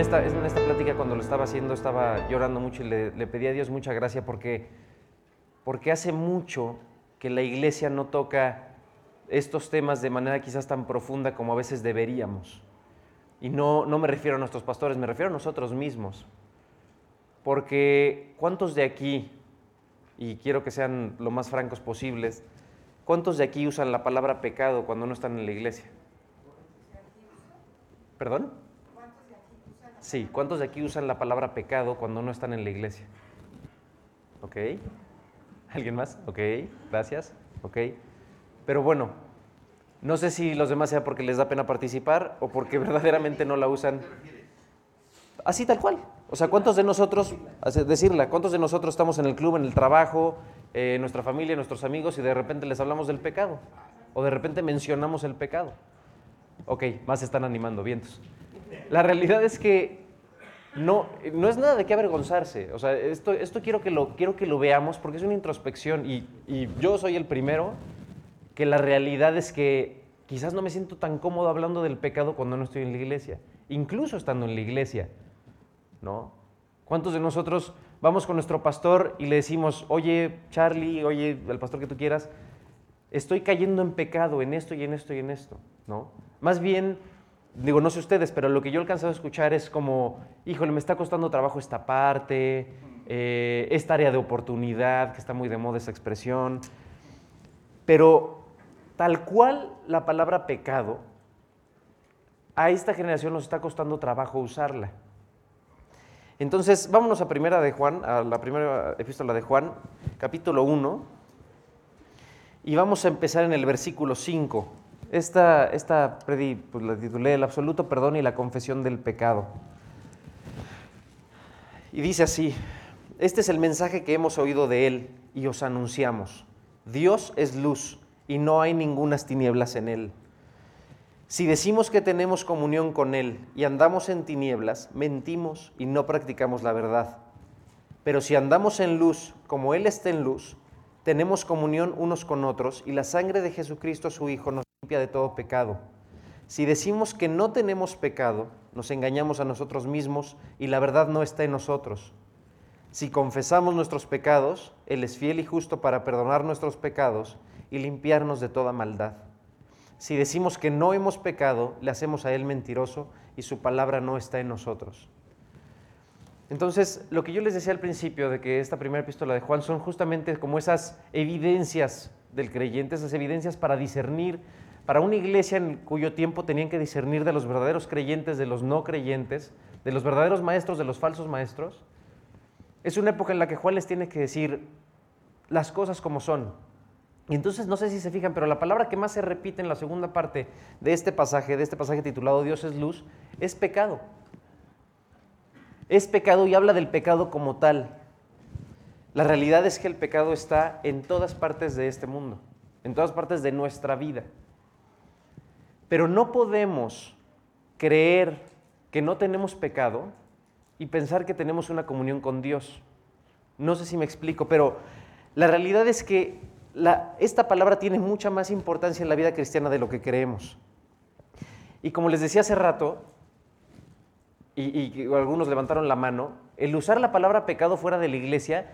en esta, plática cuando lo estaba haciendo estaba llorando mucho y le, le pedí a Dios mucha gracia porque, porque hace mucho que la iglesia no toca estos temas de manera quizás tan profunda como a veces deberíamos. Y no, no me refiero a nuestros pastores, me refiero a nosotros mismos. Porque ¿cuántos de aquí, y quiero que sean lo más francos posibles, cuántos de aquí usan la palabra pecado cuando no están en la iglesia? ¿Perdón? Sí, ¿cuántos de aquí usan la palabra pecado cuando no están en la iglesia? ¿Ok? ¿Alguien más? Ok, gracias. Ok. Pero bueno, no sé si los demás sea porque les da pena participar o porque verdaderamente no la usan. Así tal cual. O sea, ¿cuántos de nosotros, decirla, cuántos de nosotros estamos en el club, en el trabajo, eh, en nuestra familia, nuestros amigos y de repente les hablamos del pecado? O de repente mencionamos el pecado. Ok, más están animando, vientos. La realidad es que no, no es nada de qué avergonzarse. O sea, esto, esto quiero, que lo, quiero que lo veamos porque es una introspección y, y yo soy el primero que la realidad es que quizás no me siento tan cómodo hablando del pecado cuando no estoy en la iglesia, incluso estando en la iglesia, ¿no? ¿Cuántos de nosotros vamos con nuestro pastor y le decimos, oye, Charlie, oye, el pastor que tú quieras, estoy cayendo en pecado en esto y en esto y en esto, ¿no? Más bien, digo, no sé ustedes, pero lo que yo he alcanzado a escuchar es como, híjole, me está costando trabajo esta parte, eh, esta área de oportunidad, que está muy de moda esa expresión, pero tal cual la palabra pecado, a esta generación nos está costando trabajo usarla. Entonces, vámonos a primera de Juan, a la primera epístola de Juan, capítulo 1, y vamos a empezar en el versículo 5. Esta, esta pues, la titulé El absoluto perdón y la confesión del pecado. Y dice así, este es el mensaje que hemos oído de Él y os anunciamos. Dios es luz y no hay ningunas tinieblas en Él. Si decimos que tenemos comunión con Él y andamos en tinieblas, mentimos y no practicamos la verdad. Pero si andamos en luz, como Él está en luz, tenemos comunión unos con otros y la sangre de Jesucristo su Hijo nos limpia de todo pecado. Si decimos que no tenemos pecado, nos engañamos a nosotros mismos y la verdad no está en nosotros. Si confesamos nuestros pecados, Él es fiel y justo para perdonar nuestros pecados y limpiarnos de toda maldad. Si decimos que no hemos pecado, le hacemos a Él mentiroso y su palabra no está en nosotros. Entonces, lo que yo les decía al principio de que esta primera epístola de Juan son justamente como esas evidencias del creyente, esas evidencias para discernir, para una iglesia en cuyo tiempo tenían que discernir de los verdaderos creyentes, de los no creyentes, de los verdaderos maestros, de los falsos maestros. Es una época en la que Juan les tiene que decir las cosas como son. Y entonces, no sé si se fijan, pero la palabra que más se repite en la segunda parte de este pasaje, de este pasaje titulado Dios es luz, es pecado es pecado y habla del pecado como tal. La realidad es que el pecado está en todas partes de este mundo, en todas partes de nuestra vida. Pero no podemos creer que no tenemos pecado y pensar que tenemos una comunión con Dios. No sé si me explico, pero la realidad es que esta palabra tiene mucha más importancia en la vida cristiana de lo que creemos. Y como les decía hace rato, y, algunos levantaron la mano, el usar la palabra pecado fuera de la iglesia,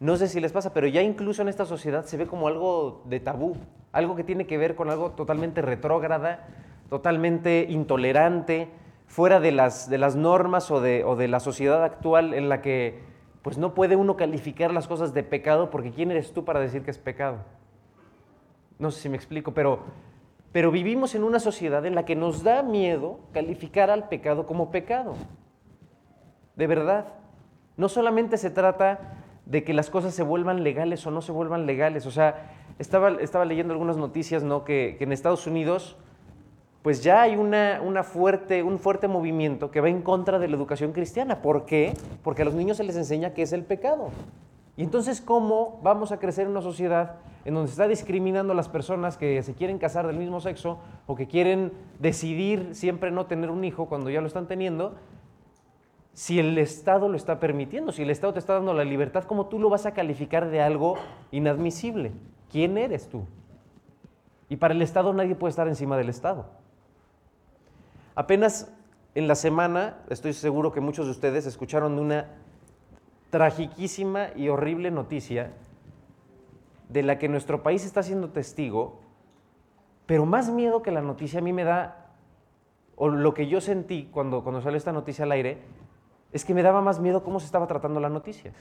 no sé si les pasa, pero ya incluso en esta sociedad se ve como algo de tabú, algo que tiene que ver con algo totalmente retrógrada, totalmente intolerante, fuera de las, de las normas o de, de la sociedad actual en la que pues no puede uno calificar las cosas de pecado porque ¿quién eres tú para decir que es pecado? No sé si me explico, pero pero vivimos en una sociedad en la que nos da miedo calificar al pecado como pecado. De verdad. No solamente se trata de que las cosas se vuelvan legales o no se vuelvan legales. O sea, estaba, estaba leyendo algunas noticias, ¿no? Que, en Estados Unidos, pues ya hay una, una, fuerte, un fuerte movimiento que va en contra de la educación cristiana. ¿Por qué? Porque a los niños se les enseña qué es el pecado. Y entonces, ¿cómo vamos a crecer en una sociedad en donde se está discriminando a las personas que se quieren casar del mismo sexo o que quieren decidir siempre no tener un hijo cuando ya lo están teniendo, si el Estado lo está permitiendo, si el Estado te está dando la libertad, ¿cómo tú lo vas a calificar de algo inadmisible? ¿Quién eres tú? Y para el Estado nadie puede estar encima del Estado. Apenas en la semana, estoy seguro que muchos de ustedes escucharon una tragiquísima y horrible noticia de la que nuestro país está siendo testigo, pero más miedo que la noticia a mí me da, o lo que yo sentí cuando, cuando salió esta noticia al aire, es que me daba más miedo cómo se estaba tratando la noticia.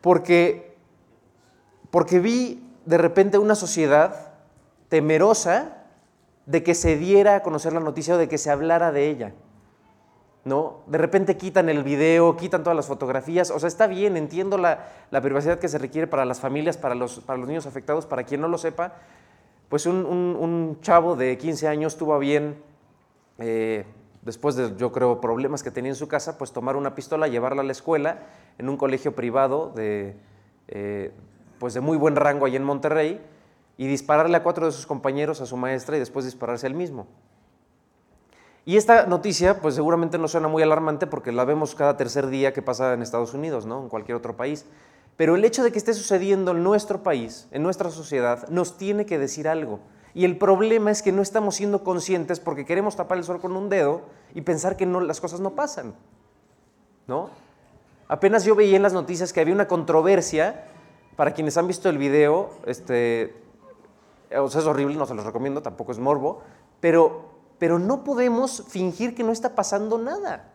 Porque, porque vi de repente una sociedad temerosa de que se diera a conocer la noticia o de que se hablara de ella. ¿No? De repente quitan el video, quitan todas las fotografías. O sea, está bien, entiendo la, privacidad que se requiere para las familias, para los, para los niños afectados. Para quien no lo sepa, pues un, chavo de 15 años tuvo bien, eh, después de, yo creo, problemas que tenía en su casa, pues tomar una pistola, llevarla a la escuela en un colegio privado de, eh, pues de muy buen rango ahí en Monterrey y dispararle a cuatro de sus compañeros, a su maestra y después dispararse él mismo. Y esta noticia, pues seguramente no suena muy alarmante porque la vemos cada tercer día que pasa en Estados Unidos, ¿no? En cualquier otro país. Pero el hecho de que esté sucediendo en nuestro país, en nuestra sociedad, nos tiene que decir algo. Y el problema es que no estamos siendo conscientes porque queremos tapar el sol con un dedo y pensar que no, las cosas no pasan. ¿No? Apenas yo veía en las noticias que había una controversia, para quienes han visto el video, este, o sea, es horrible, no se los recomiendo, tampoco es morbo, pero, pero no podemos fingir que no está pasando nada.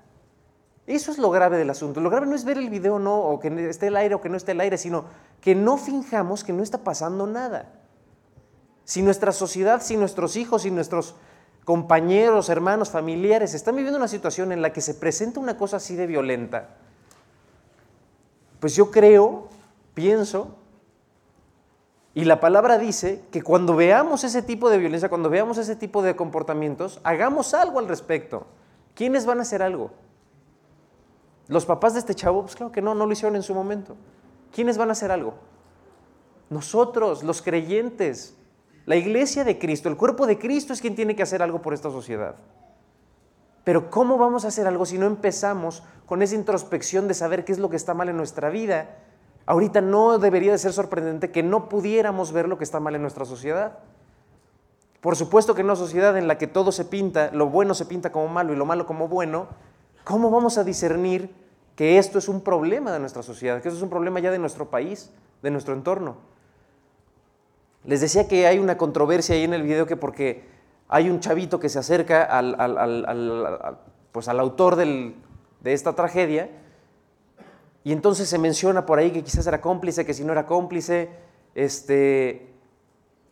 Eso es lo grave del asunto. Lo grave no es ver el video no, o que esté el aire o que no esté el aire, sino que no finjamos que no está pasando nada. Si nuestra sociedad, si nuestros hijos, si nuestros compañeros, hermanos, familiares están viviendo una situación en la que se presenta una cosa así de violenta, pues yo creo, pienso y la palabra dice que cuando veamos ese tipo de violencia, cuando veamos ese tipo de comportamientos, hagamos algo al respecto. ¿Quiénes van a hacer algo? ¿Los papás de este chavo? Pues claro que no, no lo hicieron en su momento. ¿Quiénes van a hacer algo? Nosotros, los creyentes, la iglesia de Cristo, el cuerpo de Cristo es quien tiene que hacer algo por esta sociedad. Pero ¿cómo vamos a hacer algo si no empezamos con esa introspección de saber qué es lo que está mal en nuestra vida Ahorita no debería de ser sorprendente que no pudiéramos ver lo que está mal en nuestra sociedad. Por supuesto que en una sociedad en la que todo se pinta, lo bueno se pinta como malo y lo malo como bueno, ¿cómo vamos a discernir que esto es un problema de nuestra sociedad, que esto es un problema ya de nuestro país, de nuestro entorno? Les decía que hay una controversia ahí en el video que porque hay un chavito que se acerca al, pues al autor de esta tragedia, y entonces se menciona por ahí que quizás era cómplice, que si no era cómplice, este,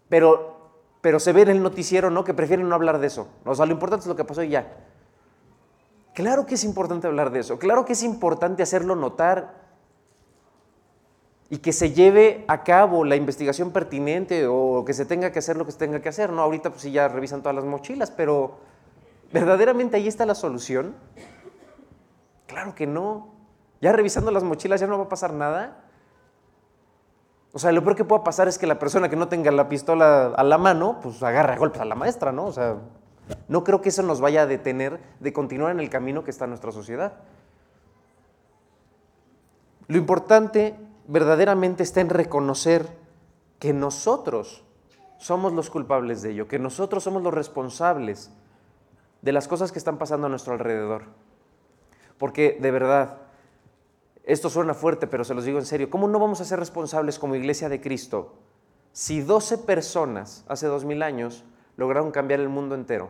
pero, pero se ve en el noticiero ¿no? que prefieren no hablar de eso. O sea, lo importante es lo que pasó y ya. Claro que es importante hablar de eso, claro que es importante hacerlo notar y que se lleve a cabo la investigación pertinente o que se tenga que hacer lo que se tenga que hacer. No, ahorita pues sí ya revisan todas las mochilas, pero ¿verdaderamente ahí está la solución? Claro que no. Ya revisando las mochilas ya no va a pasar nada. O sea, lo peor que pueda pasar es que la persona que no tenga la pistola a la mano, pues agarre a golpes a la maestra, ¿no? O sea, no creo que eso nos vaya a detener de continuar en el camino que está nuestra sociedad. Lo importante verdaderamente está en reconocer que nosotros somos los culpables de ello, que nosotros somos los responsables de las cosas que están pasando a nuestro alrededor. Porque de verdad, esto suena fuerte, pero se los digo en serio. ¿Cómo no vamos a ser responsables como iglesia de Cristo si 12 personas hace dos mil años lograron cambiar el mundo entero?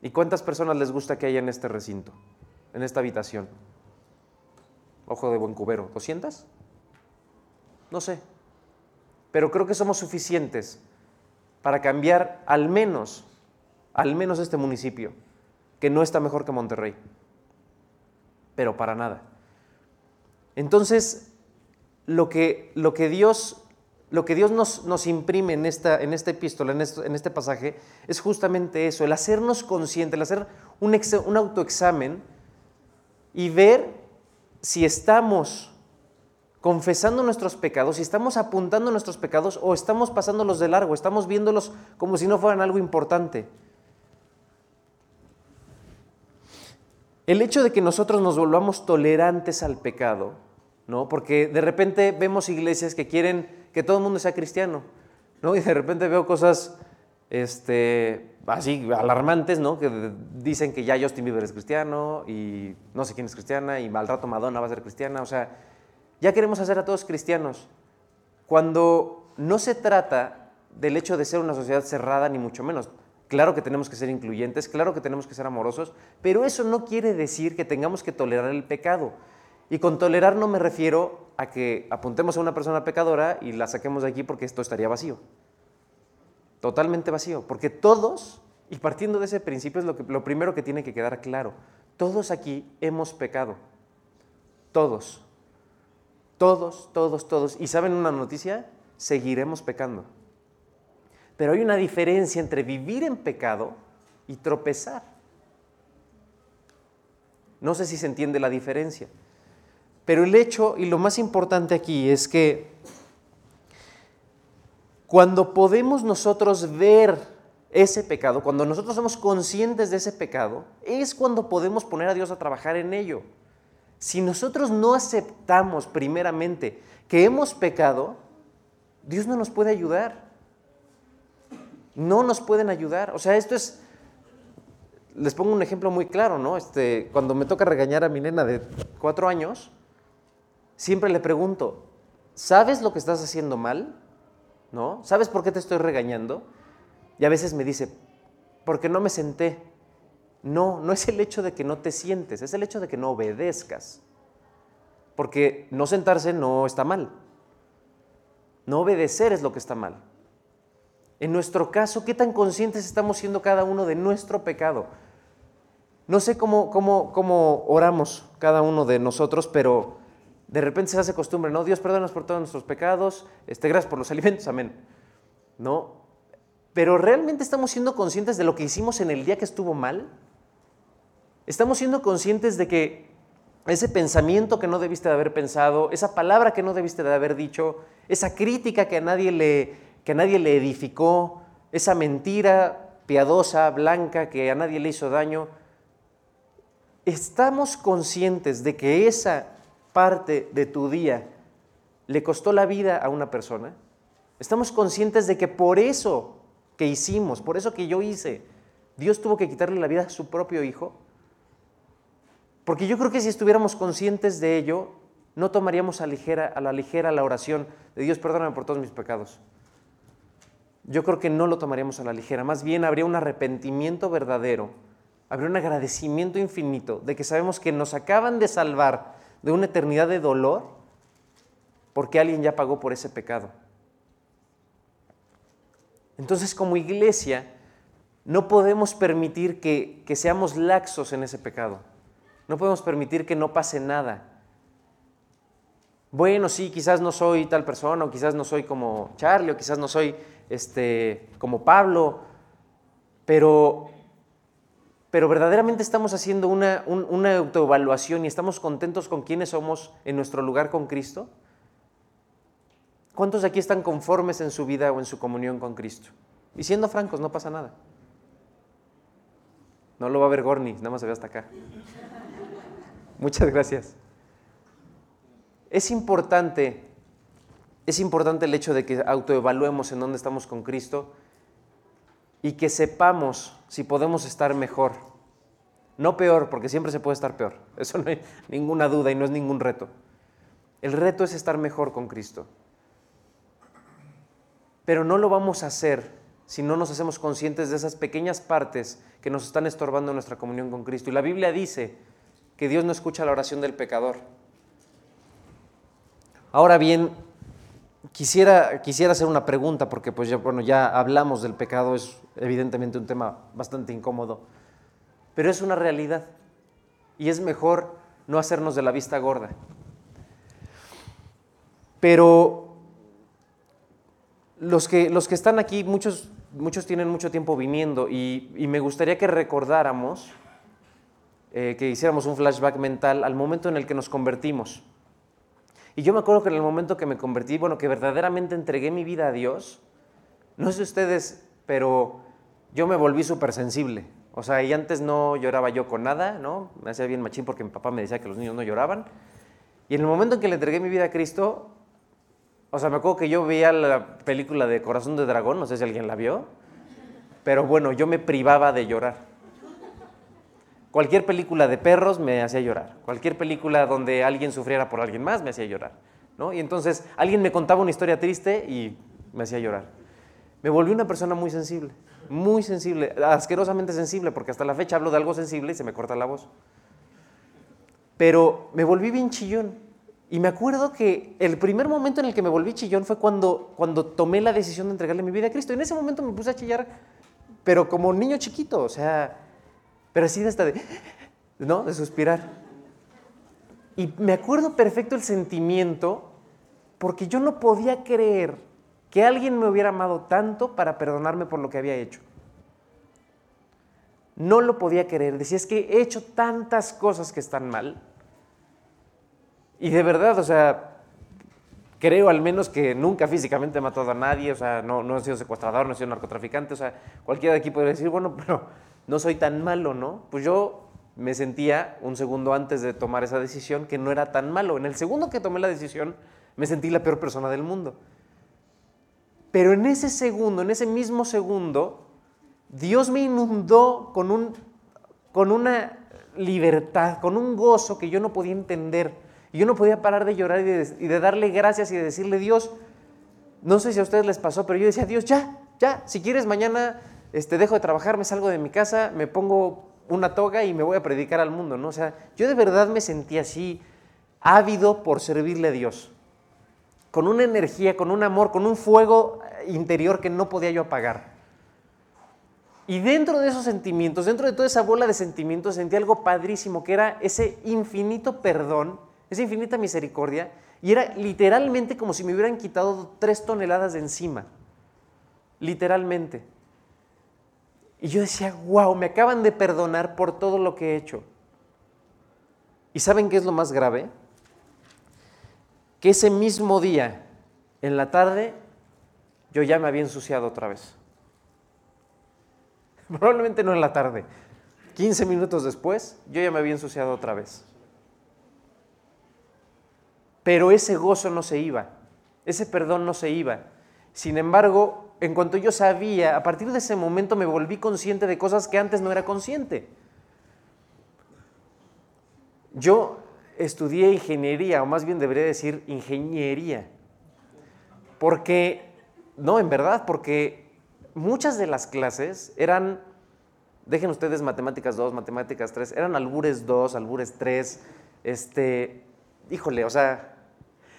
¿Y cuántas personas les gusta que haya en este recinto, en esta habitación? Ojo de buen cubero, ¿200? No sé. Pero creo que somos suficientes para cambiar al menos, al menos este municipio, que no está mejor que Monterrey pero para nada. Entonces, lo que, lo que Dios, lo que Dios nos, nos, imprime en esta, en esta epístola, en, en, este pasaje, es justamente eso, el hacernos conscientes, el hacer un, un autoexamen y ver si estamos confesando nuestros pecados, si estamos apuntando nuestros pecados o estamos pasándolos de largo, estamos viéndolos como si no fueran algo importante. El hecho de que nosotros nos volvamos tolerantes al pecado, ¿no? Porque de repente vemos iglesias que quieren que todo el mundo sea cristiano, ¿no? Y de repente veo cosas, este, así alarmantes, ¿no? Que dicen que ya Justin Bieber es cristiano y no sé quién es cristiana y al rato Madonna va a ser cristiana. O sea, ya queremos hacer a todos cristianos. Cuando no se trata del hecho de ser una sociedad cerrada, ni mucho menos. Claro que tenemos que ser incluyentes, claro que tenemos que ser amorosos, pero eso no quiere decir que tengamos que tolerar el pecado. Y con tolerar no me refiero a que apuntemos a una persona pecadora y la saquemos de aquí porque esto estaría vacío. Totalmente vacío, porque todos, y partiendo de ese principio es lo, lo primero que tiene que quedar claro, todos aquí hemos pecado. Todos. Todos, todos, todos. ¿Y saben una noticia? Seguiremos pecando. Pero hay una diferencia entre vivir en pecado y tropezar. No sé si se entiende la diferencia. Pero el hecho, y lo más importante aquí, es que cuando podemos nosotros ver ese pecado, cuando nosotros somos conscientes de ese pecado, es cuando podemos poner a Dios a trabajar en ello. Si nosotros no aceptamos primeramente que hemos pecado, Dios no nos puede ayudar. No nos pueden ayudar. O sea, esto es, les pongo un ejemplo muy claro, ¿no? Este, cuando me toca regañar a mi nena de cuatro años, siempre le pregunto, ¿sabes lo que estás haciendo mal? ¿No? ¿Sabes por qué te estoy regañando? Y a veces me dice, porque no me senté. No, no es el hecho de que no te sientes, es el hecho de que no obedezcas. Porque no sentarse no está mal. No obedecer es lo que está mal. En nuestro caso, ¿qué tan conscientes estamos siendo cada uno de nuestro pecado? No sé cómo, cómo, cómo oramos cada uno de nosotros, pero de repente se hace costumbre, ¿no? Dios, perdónanos por todos nuestros pecados, este, gracias por los alimentos, amén. ¿No? Pero ¿realmente estamos siendo conscientes de lo que hicimos en el día que estuvo mal? ¿Estamos siendo conscientes de que ese pensamiento que no debiste de haber pensado, esa palabra que no debiste de haber dicho, esa crítica que a nadie le, que a nadie le edificó, esa mentira piadosa, blanca, que a nadie le hizo daño, ¿estamos conscientes de que esa parte de tu día le costó la vida a una persona? ¿Estamos conscientes de que por eso que hicimos, por eso que yo hice, Dios tuvo que quitarle la vida a su propio hijo? Porque yo creo que si estuviéramos conscientes de ello, no tomaríamos a, la ligera la oración de Dios, perdóname por todos mis pecados. Yo creo que no lo tomaríamos a la ligera, más bien habría un arrepentimiento verdadero, habría un agradecimiento infinito de que sabemos que nos acaban de salvar de una eternidad de dolor porque alguien ya pagó por ese pecado. Entonces como iglesia no podemos permitir que, que seamos laxos en ese pecado. No podemos permitir que no pase nada. Bueno, sí, quizás no soy tal persona, o quizás no soy como Charlie, o quizás no soy este, como Pablo, pero, pero verdaderamente estamos haciendo una, autoevaluación y estamos contentos con quiénes somos en nuestro lugar con Cristo. ¿Cuántos de aquí están conformes en su vida o en su comunión con Cristo? Y siendo francos, no pasa nada. No lo va a ver Gorni, nada más se ve hasta acá. Muchas gracias. Es importante, es importante el hecho de que autoevaluemos en dónde estamos con Cristo y que sepamos si podemos estar mejor. No peor, porque siempre se puede estar peor. Eso no hay ninguna duda y no es ningún reto. El reto es estar mejor con Cristo. Pero no lo vamos a hacer si no nos hacemos conscientes de esas pequeñas partes que nos están estorbando nuestra comunión con Cristo. Y la Biblia dice que Dios no escucha la oración del pecador. Ahora bien, quisiera, quisiera hacer una pregunta, porque pues ya, bueno, ya hablamos del pecado, es evidentemente un tema bastante incómodo, pero es una realidad y es mejor no hacernos de la vista gorda. Pero los que, los que están aquí, muchos, muchos tienen mucho tiempo viniendo y, me gustaría que recordáramos eh, que hiciéramos un flashback mental al momento en el que nos convertimos. Y yo me acuerdo que en el momento que me convertí, bueno, que verdaderamente entregué mi vida a Dios, no sé ustedes, pero yo me volví súper sensible. O sea, y antes no lloraba yo con nada, ¿no? Me hacía bien machín porque mi papá me decía que los niños no lloraban. Y en el momento en que le entregué mi vida a Cristo, o sea, me acuerdo que yo veía la película de Corazón de Dragón, no sé si alguien la vio. pero bueno, yo me privaba de llorar. Cualquier película de perros me hacía llorar. Cualquier película donde alguien sufriera por alguien más me hacía llorar. ¿no? Y entonces alguien me contaba una historia triste y me hacía llorar. Me volví una persona muy sensible, muy sensible, asquerosamente sensible, porque hasta la fecha hablo de algo sensible y se me corta la voz. Pero me volví bien chillón. Y me acuerdo que el primer momento en el que me volví chillón fue cuando, cuando tomé la decisión de entregarle mi vida a Cristo. En ese momento me puse a chillar, pero como niño chiquito, o sea, pero así de hasta de, ¿no? De suspirar. Y me acuerdo perfecto el sentimiento, porque yo no podía creer que alguien me hubiera amado tanto para perdonarme por lo que había hecho. No lo podía creer. Decía, es que he hecho tantas cosas que están mal. Y de verdad, o sea, creo al menos que nunca físicamente he matado a nadie, o sea, no, no he sido secuestrador, no he sido narcotraficante, o sea, cualquiera de aquí podría decir, bueno, pero no soy tan malo, ¿no? Pues yo me sentía un segundo antes de tomar esa decisión que no era tan malo. En el segundo que tomé la decisión, me sentí la peor persona del mundo. Pero en ese segundo, en ese mismo segundo, Dios me inundó con, un, con una libertad, con un gozo que yo no podía entender. Y yo no podía parar de llorar y de, darle gracias y de decirle, Dios, no sé si a ustedes les pasó, pero yo decía, Dios, ya, ya, si quieres mañana este, dejo de trabajar, me salgo de mi casa, me pongo una toga y me voy a predicar al mundo, ¿no? O sea, yo de verdad me sentí así, ávido por servirle a Dios con una energía, con un amor, con un fuego interior que no podía yo apagar. Y dentro de esos sentimientos, dentro de toda esa bola de sentimientos, sentí algo padrísimo, que era ese infinito perdón, esa infinita misericordia, y era literalmente como si me hubieran quitado tres toneladas de encima. Literalmente. Y yo decía, wow, me acaban de perdonar por todo lo que he hecho. ¿Y saben qué es lo más grave? que ese mismo día, en la tarde, yo ya me había ensuciado otra vez. Probablemente no en la tarde. 15 minutos después, yo ya me había ensuciado otra vez. Pero ese gozo no se iba, ese perdón no se iba. Sin embargo, en cuanto yo sabía, a partir de ese momento me volví consciente de cosas que antes no era consciente. Yo estudié ingeniería, o más bien debería decir ingeniería. Porque, no, en verdad, porque muchas de las clases eran, dejen ustedes matemáticas 2, matemáticas 3, eran albures 2, albures 3, este, híjole, o sea,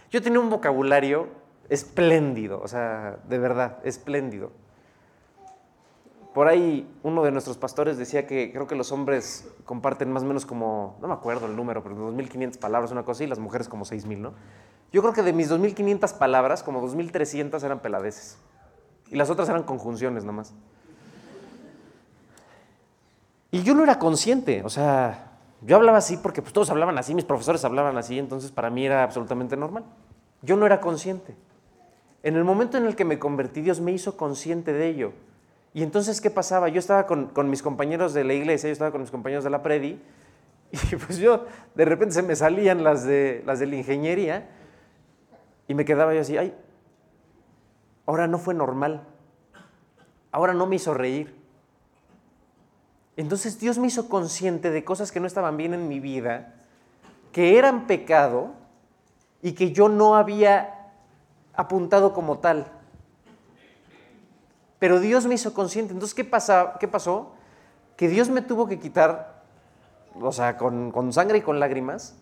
yo tenía un vocabulario espléndido, o sea, de verdad, espléndido. Por ahí uno de nuestros pastores decía que creo que los hombres comparten más o menos como, no me acuerdo el número, pero 2.500 palabras, una cosa, y las mujeres como 6.000, ¿no? Yo creo que de mis 2.500 palabras, como 2.300 eran peladeces. Y las otras eran conjunciones nomás. Y yo no era consciente, o sea, yo hablaba así porque pues, todos hablaban así, mis profesores hablaban así, entonces para mí era absolutamente normal. Yo no era consciente. En el momento en el que me convertí, Dios me hizo consciente de ello. Y entonces, ¿qué pasaba? Yo estaba con, mis compañeros de la iglesia, yo estaba con mis compañeros de la predi, y pues yo, de repente se me salían las de, las de la ingeniería, y me quedaba yo así, ay, ahora no fue normal, ahora no me hizo reír. Entonces Dios me hizo consciente de cosas que no estaban bien en mi vida, que eran pecado y que yo no había apuntado como tal. Pero Dios me hizo consciente. Entonces, ¿qué, pasa, qué pasó? Que Dios me tuvo que quitar, o sea, con, sangre y con lágrimas,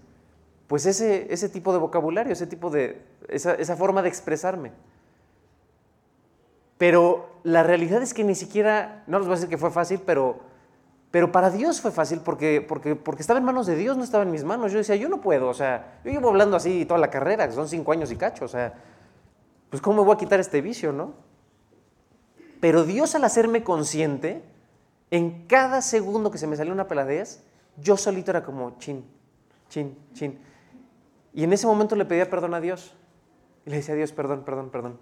pues ese, ese, tipo de vocabulario, ese tipo de, esa, forma de expresarme. Pero la realidad es que ni siquiera, no les voy a decir que fue fácil, pero, pero para Dios fue fácil porque, porque, porque estaba en manos de Dios, no estaba en mis manos. Yo decía, yo no puedo, o sea, yo llevo hablando así toda la carrera, son cinco años y cacho, o sea, pues ¿cómo me voy a quitar este vicio, no? Pero Dios al hacerme consciente, en cada segundo que se me salió una peladez, yo solito era como chin, chin, chin. Y en ese momento le pedía perdón a Dios. Y le decía a Dios, perdón, perdón, perdón.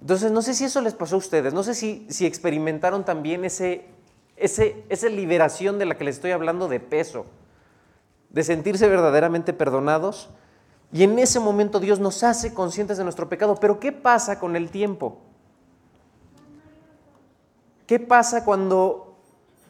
Entonces, no sé si eso les pasó a ustedes, no sé si, si experimentaron también ese, ese, esa liberación de la que les estoy hablando de peso, de sentirse verdaderamente perdonados. Y en ese momento Dios nos hace conscientes de nuestro pecado. Pero ¿qué pasa con el tiempo? ¿Qué pasa cuando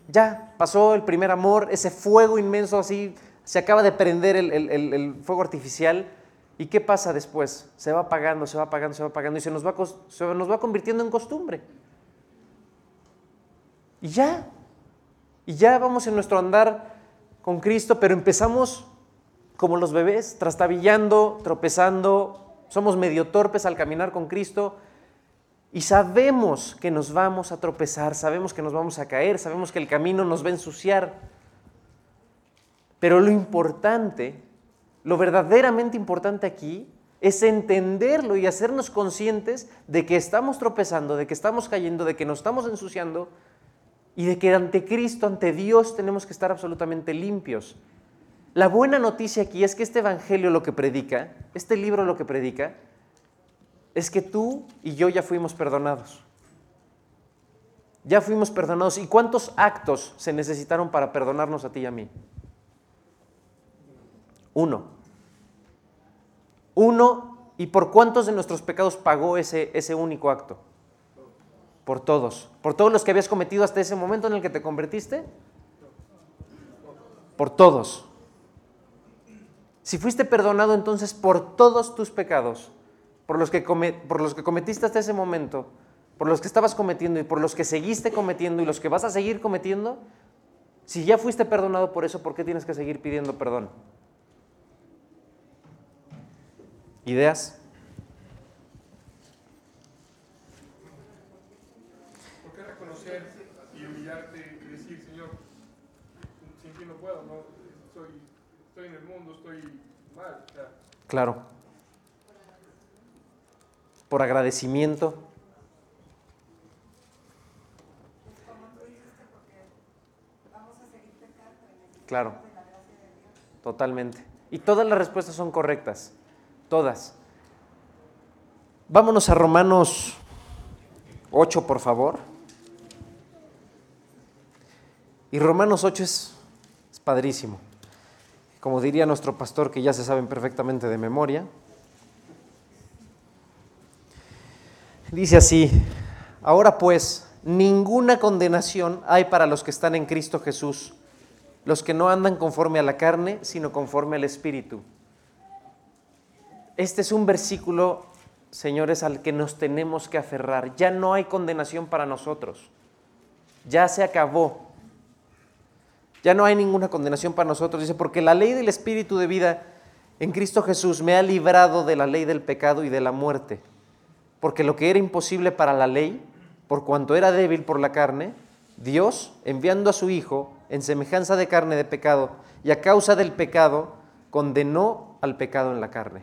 ya pasó el primer amor, ese fuego inmenso así, se acaba de prender el, fuego artificial? ¿Y qué pasa después? Se va apagando, se va apagando, se va apagando y se nos va, se nos va convirtiendo en costumbre. Y ya, y ya vamos en nuestro andar con Cristo, pero empezamos como los bebés, trastabillando, tropezando, somos medio torpes al caminar con Cristo y sabemos que nos vamos a tropezar, sabemos que nos vamos a caer, sabemos que el camino nos va a ensuciar. Pero lo importante, lo verdaderamente importante aquí es entenderlo y hacernos conscientes de que estamos tropezando, de que estamos cayendo, de que nos estamos ensuciando y de que ante Cristo, ante Dios, tenemos que estar absolutamente limpios. La buena noticia aquí es que este Evangelio lo que predica, este libro lo que predica, es que tú y yo ya fuimos perdonados. Ya fuimos perdonados. ¿Y cuántos actos se necesitaron para perdonarnos a ti y a mí? Uno. Uno. ¿Y por cuántos de nuestros pecados pagó ese, ese único acto? Por todos. ¿Por todos los que habías cometido hasta ese momento en el que te convertiste? Por todos. Si fuiste perdonado entonces por todos tus pecados, por los, que por los que cometiste hasta ese momento, por los que estabas cometiendo y por los que seguiste cometiendo y los que vas a seguir cometiendo, si ya fuiste perdonado por eso, ¿por qué tienes que seguir pidiendo perdón? ¿Ideas? Claro. Por agradecimiento. Claro. Totalmente. Y todas las respuestas son correctas. Todas. Vámonos a Romanos 8, por favor. Y Romanos 8 es, es padrísimo como diría nuestro pastor, que ya se saben perfectamente de memoria. Dice así, ahora pues, ninguna condenación hay para los que están en Cristo Jesús, los que no andan conforme a la carne, sino conforme al Espíritu. Este es un versículo, señores, al que nos tenemos que aferrar. Ya no hay condenación para nosotros. Ya se acabó. Ya no hay ninguna condenación para nosotros. Dice, porque la ley del Espíritu de vida en Cristo Jesús me ha librado de la ley del pecado y de la muerte. Porque lo que era imposible para la ley, por cuanto era débil por la carne, Dios, enviando a su Hijo en semejanza de carne de pecado, y a causa del pecado, condenó al pecado en la carne.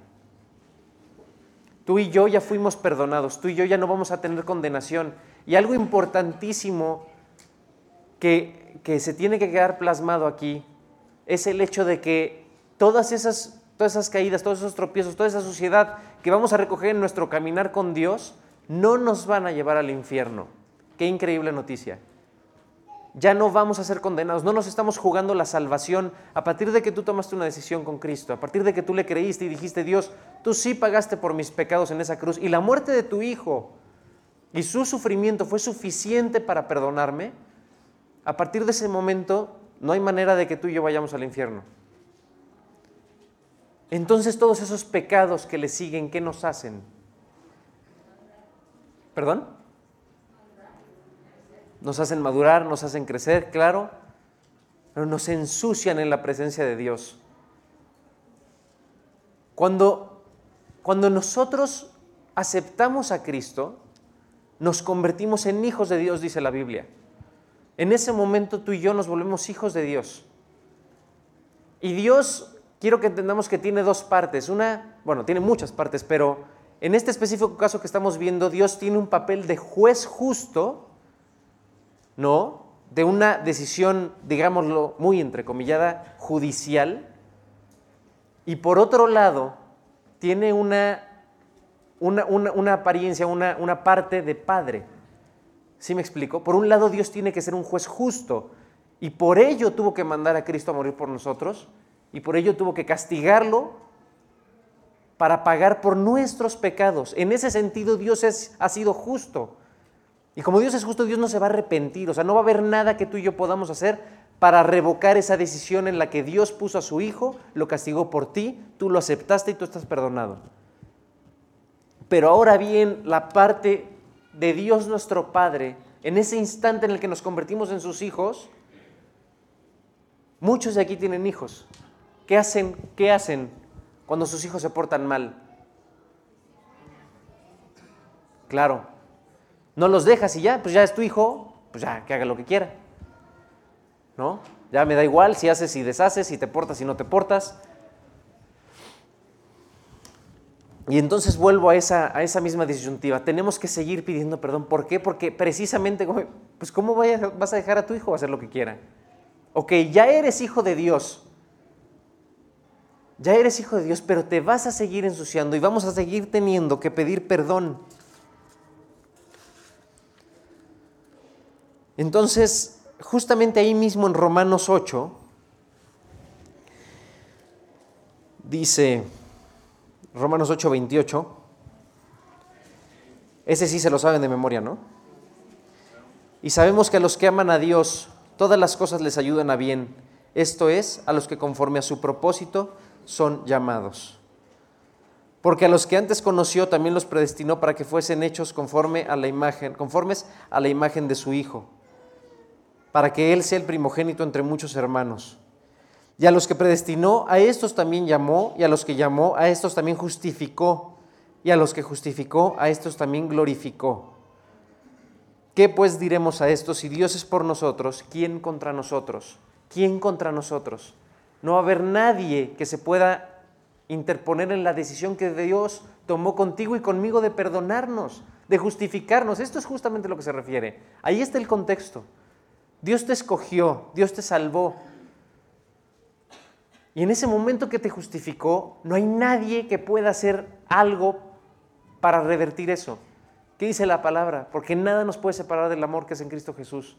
Tú y yo ya fuimos perdonados, tú y yo ya no vamos a tener condenación. Y algo importantísimo que que se tiene que quedar plasmado aquí es el hecho de que todas esas, todas esas caídas, todos esos tropiezos, toda esa suciedad que vamos a recoger en nuestro caminar con Dios, no nos van a llevar al infierno. Qué increíble noticia. Ya no vamos a ser condenados, no nos estamos jugando la salvación a partir de que tú tomaste una decisión con Cristo, a partir de que tú le creíste y dijiste, Dios, tú sí pagaste por mis pecados en esa cruz y la muerte de tu Hijo y su sufrimiento fue suficiente para perdonarme a partir de ese momento no hay manera de que tú y yo vayamos al infierno. Entonces todos esos pecados que le siguen, ¿qué nos hacen? ¿Perdón? Nos hacen madurar, nos hacen crecer, claro, pero nos ensucian en la presencia de Dios. Cuando, cuando nosotros aceptamos a Cristo, nos convertimos en hijos de Dios, dice la Biblia. En ese momento tú y yo nos volvemos hijos de Dios. Y Dios, quiero que entendamos que tiene dos partes. Una, bueno, tiene muchas partes, pero en este específico caso que estamos viendo, Dios tiene un papel de juez justo, ¿no? De una decisión, digámoslo muy entrecomillada, judicial. Y por otro lado, tiene una, una, apariencia, una, una parte de padre. ¿Sí me explico? Por un lado, Dios tiene que ser un juez justo y por ello tuvo que mandar a Cristo a morir por nosotros y por ello tuvo que castigarlo para pagar por nuestros pecados. En ese sentido, Dios es, ha sido justo. Y como Dios es justo, Dios no se va a arrepentir, o sea, no va a haber nada que tú y yo podamos hacer para revocar esa decisión en la que Dios puso a su Hijo, lo castigó por ti, tú lo aceptaste y tú estás perdonado. Pero ahora bien, la parte de Dios nuestro Padre, en ese instante en el que nos convertimos en sus hijos, muchos de aquí tienen hijos. ¿Qué hacen? ¿Qué hacen cuando sus hijos se portan mal? Claro, no los dejas y ya, pues ya es tu hijo, pues ya, que haga lo que quiera. ¿No? Ya me da igual si haces y deshaces, si te portas y no te portas. Y entonces vuelvo a esa, a esa misma disyuntiva. Tenemos que seguir pidiendo perdón. ¿Por qué? Porque precisamente, pues ¿cómo vas a dejar a tu hijo hacer lo que quiera? Ok, ya eres hijo de Dios. Ya eres hijo de Dios, pero te vas a seguir ensuciando y vamos a seguir teniendo que pedir perdón. Entonces, justamente ahí mismo en Romanos 8, dice, Romanos 8, 28, ese sí se lo saben de memoria, ¿no? Y sabemos que a los que aman a Dios, todas las cosas les ayudan a bien, esto es, a los que conforme a su propósito son llamados. Porque a los que antes conoció también los predestinó para que fuesen hechos conforme a la imagen, conformes a la imagen de su Hijo para que Él sea el primogénito entre muchos hermanos. Y a los que predestinó, a estos también llamó, y a los que llamó, a estos también justificó, y a los que justificó, a estos también glorificó. ¿Qué pues diremos a estos? Si Dios es por nosotros, ¿quién contra nosotros? ¿Quién contra nosotros? No va a haber nadie que se pueda interponer en la decisión que Dios tomó contigo y conmigo de perdonarnos, de justificarnos. Esto es justamente lo que se refiere. Ahí está el contexto. Dios te escogió, Dios te salvó. Y en ese momento que te justificó, no hay nadie que pueda hacer algo para revertir eso. ¿Qué dice la palabra? Porque nada nos puede separar del amor que es en Cristo Jesús.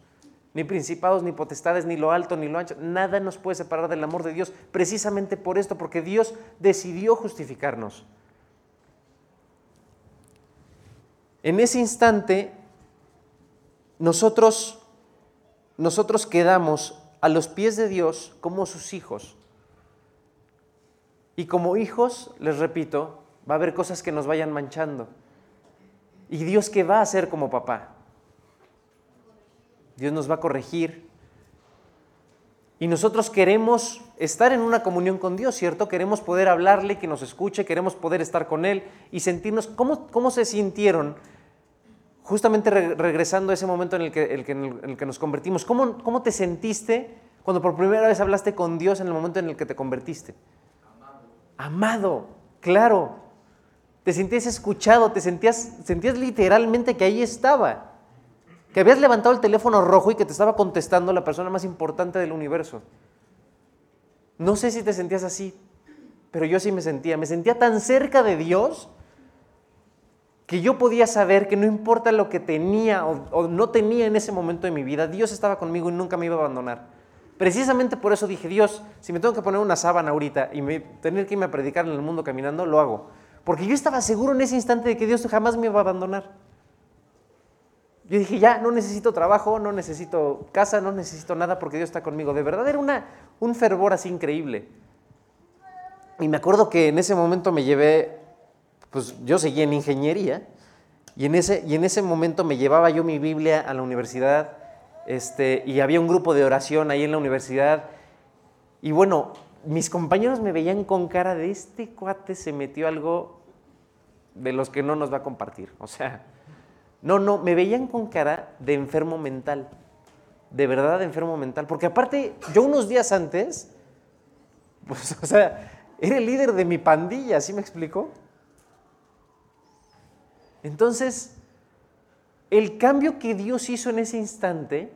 Ni principados, ni potestades, ni lo alto, ni lo ancho. Nada nos puede separar del amor de Dios. Precisamente por esto, porque Dios decidió justificarnos. En ese instante, nosotros nosotros quedamos a los pies de Dios como sus hijos. Y como hijos, les repito, va a haber cosas que nos vayan manchando. ¿Y Dios qué va a hacer como papá? Dios nos va a corregir. Y nosotros queremos estar en una comunión con Dios, ¿cierto? Queremos poder hablarle, que nos escuche, queremos poder estar con Él y sentirnos, ¿cómo, cómo se sintieron justamente regresando a ese momento en el que, el el que nos convertimos, ¿cómo, ¿cómo, te sentiste cuando por primera vez hablaste con Dios en el momento en el que te convertiste? Amado. Claro. Te sentías escuchado, te sentías, sentías literalmente que ahí estaba, que habías levantado el teléfono rojo y que te estaba contestando la persona más importante del universo. No sé si te sentías así, pero yo sí me sentía. Me sentía tan cerca de Dios que yo podía saber que no importa lo que tenía o, no tenía en ese momento de mi vida, Dios estaba conmigo y nunca me iba a abandonar. Precisamente por eso dije, Dios, si me tengo que poner una sábana ahorita y tener que irme a predicar en el mundo caminando, lo hago. Porque yo estaba seguro en ese instante de que Dios jamás me iba a abandonar. Yo dije, ya, no necesito trabajo, no necesito casa, no necesito nada porque Dios está conmigo. De verdad era una, un fervor así increíble. Y me acuerdo que en ese momento me llevé pues yo seguía en ingeniería y en ese, y en ese momento me llevaba yo mi Biblia a la universidad este, y había un grupo de oración ahí en la universidad y bueno, mis compañeros me veían con cara de este cuate se metió algo de los que no nos va a compartir. O sea, no, no, me veían con cara de enfermo mental, de verdad de enfermo mental, porque aparte yo unos días antes, pues, o sea, era el líder de mi pandilla, ¿sí me explicó? Entonces, el cambio que Dios hizo en ese instante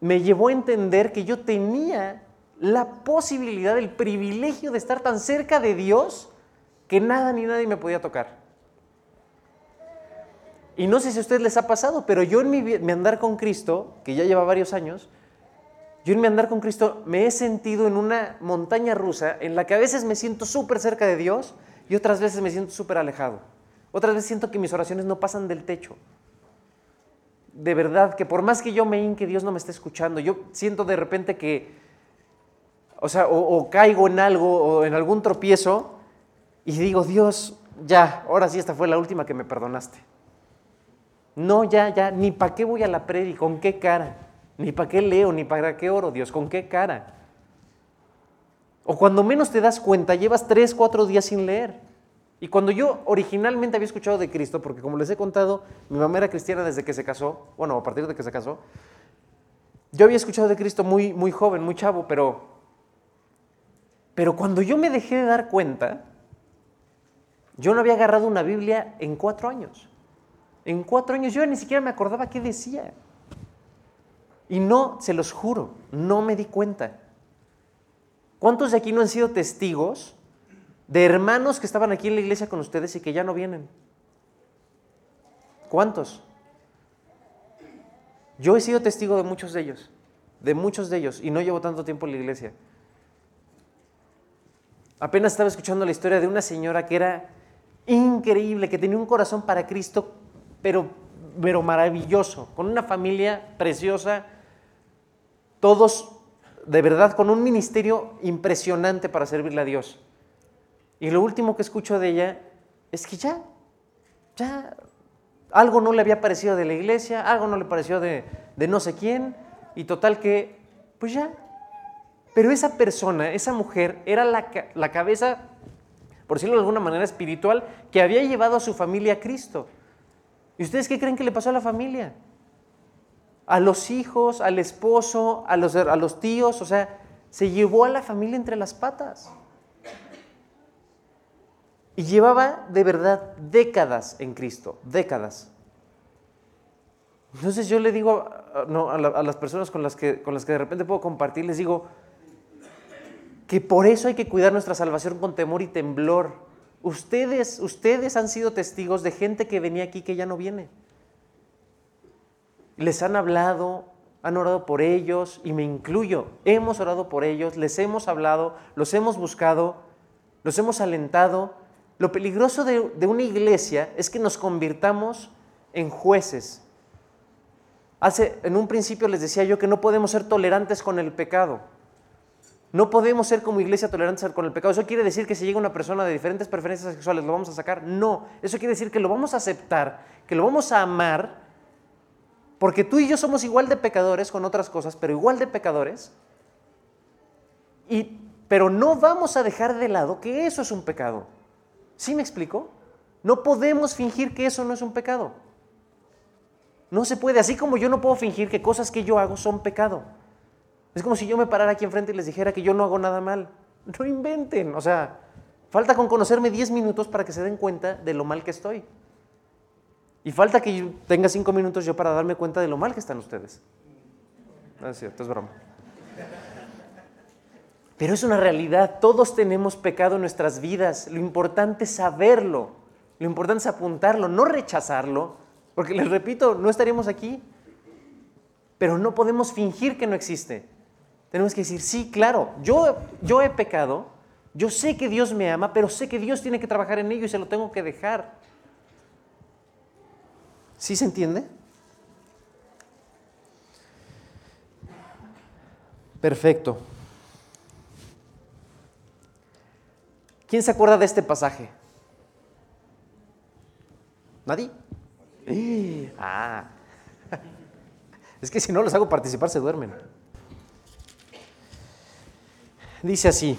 me llevó a entender que yo tenía la posibilidad, el privilegio de estar tan cerca de Dios que nada ni nadie me podía tocar. Y no sé si a ustedes les ha pasado, pero yo en mi, andar con Cristo, que ya lleva varios años, yo en mi andar con Cristo me he sentido en una montaña rusa en la que a veces me siento súper cerca de Dios y otras veces me siento súper alejado. Otras veces siento que mis oraciones no pasan del techo. de verdad que por más que yo me hinque, Dios no me está escuchando. Yo siento de repente que, o sea, o, caigo en algo o en algún tropiezo y digo, Dios, ya, ahora sí, esta fue la última que me perdonaste. No, ya, ya, ni para qué voy a la predi, con qué cara, ni para qué leo, ni para qué oro, Dios, con qué cara. O cuando menos te das cuenta, llevas tres, cuatro días sin leer. Y cuando yo originalmente había escuchado de Cristo, porque como les he contado, mi mamá era cristiana desde que se casó, bueno, a partir de que se casó, yo había escuchado de Cristo muy, muy joven, muy chavo, pero, pero cuando yo me dejé de dar cuenta, yo no había agarrado una Biblia en cuatro años. En cuatro años yo ni siquiera me acordaba qué decía. Y no, se los juro, no me di cuenta. ¿Cuántos de aquí no han sido testigos de hermanos que estaban aquí en la iglesia con ustedes y que ya no vienen? ¿Cuántos? Yo he sido testigo de muchos de ellos, de muchos de ellos, y no llevo tanto tiempo en la iglesia. Apenas estaba escuchando la historia de una señora que era increíble, que tenía un corazón para Cristo, pero, pero maravilloso, con una familia preciosa, todos de verdad con un ministerio impresionante para servirle a Dios. Y lo último que escucho de ella es que ya, ya, algo no le había parecido de la iglesia, algo no le pareció de, no sé quién, y total que, pues ya. Pero esa persona, esa mujer, era la, la cabeza, por decirlo de alguna manera espiritual, que había llevado a su familia a Cristo. ¿Y ustedes qué creen que le pasó a la familia? A los hijos, al esposo, a los, a los tíos, o sea, se llevó a la familia entre las patas. Y llevaba de verdad décadas en Cristo, décadas. Entonces yo le digo a, las personas con las, que, con las que de repente puedo compartir, les digo que por eso hay que cuidar nuestra salvación con temor y temblor. Ustedes, ustedes han sido testigos de gente que venía aquí que ya no viene. Les han hablado, han orado por ellos y me incluyo. Hemos orado por ellos, les hemos hablado, los hemos buscado, los hemos alentado lo peligroso de, una iglesia es que nos convirtamos en jueces. Hace, en un principio les decía yo que no podemos ser tolerantes con el pecado. No podemos ser como iglesia tolerantes con el pecado. ¿Eso quiere decir que si llega una persona de diferentes preferencias sexuales lo vamos a sacar? No. Eso quiere decir que lo vamos a aceptar, que lo vamos a amar, porque tú y yo somos igual de pecadores con otras cosas, pero igual de pecadores. Y, pero no vamos a dejar de lado que eso es un pecado. ¿Sí me explico? No podemos fingir que eso no es un pecado. No se puede, así como yo no puedo fingir que cosas que yo hago son pecado. Es como si yo me parara aquí enfrente y les dijera que yo no hago nada mal. No inventen, o sea, falta con conocerme 10 minutos para que se den cuenta de lo mal que estoy. Y falta que yo tenga 5 minutos yo para darme cuenta de lo mal que están ustedes. No es cierto, es broma. Pero es una realidad, todos tenemos pecado en nuestras vidas. Lo importante es saberlo, lo importante es apuntarlo, no rechazarlo, porque les repito, no estaríamos aquí. Pero no podemos fingir que no existe. Tenemos que decir, sí, claro, yo, yo he pecado, yo sé que Dios me ama, pero sé que Dios tiene que trabajar en ello y se lo tengo que dejar. ¿Sí se entiende? Perfecto. ¿Quién se acuerda de este pasaje? ¿Nadie? Ah. Es que si no los hago participar se duermen. Dice así.